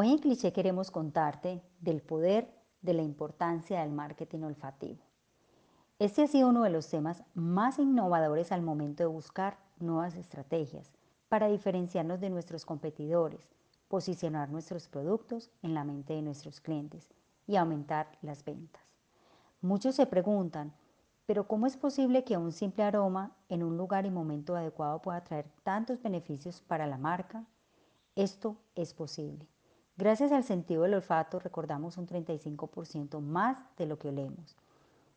Hoy en Cliché queremos contarte del poder de la importancia del marketing olfativo. Este ha sido uno de los temas más innovadores al momento de buscar nuevas estrategias para diferenciarnos de nuestros competidores, posicionar nuestros productos en la mente de nuestros clientes y aumentar las ventas. Muchos se preguntan, pero ¿cómo es posible que un simple aroma en un lugar y momento adecuado pueda traer tantos beneficios para la marca? Esto es posible. Gracias al sentido del olfato recordamos un 35% más de lo que olemos.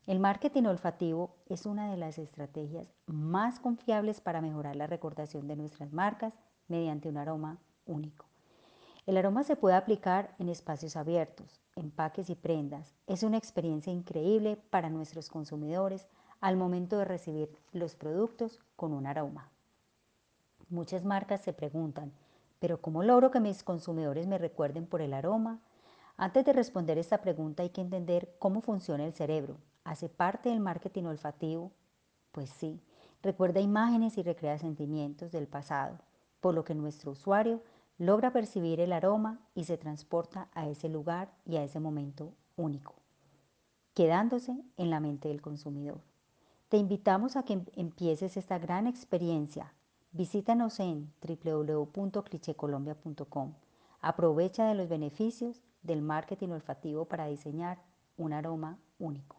El marketing olfativo es una de las estrategias más confiables para mejorar la recordación de nuestras marcas mediante un aroma único. El aroma se puede aplicar en espacios abiertos, empaques y prendas. Es una experiencia increíble para nuestros consumidores al momento de recibir los productos con un aroma. Muchas marcas se preguntan, pero ¿cómo logro que mis consumidores me recuerden por el aroma? Antes de responder esta pregunta hay que entender cómo funciona el cerebro. ¿Hace parte del marketing olfativo? Pues sí, recuerda imágenes y recrea sentimientos del pasado, por lo que nuestro usuario logra percibir el aroma y se transporta a ese lugar y a ese momento único, quedándose en la mente del consumidor. Te invitamos a que empieces esta gran experiencia Visítanos en www.clichecolombia.com. Aprovecha de los beneficios del marketing olfativo para diseñar un aroma único.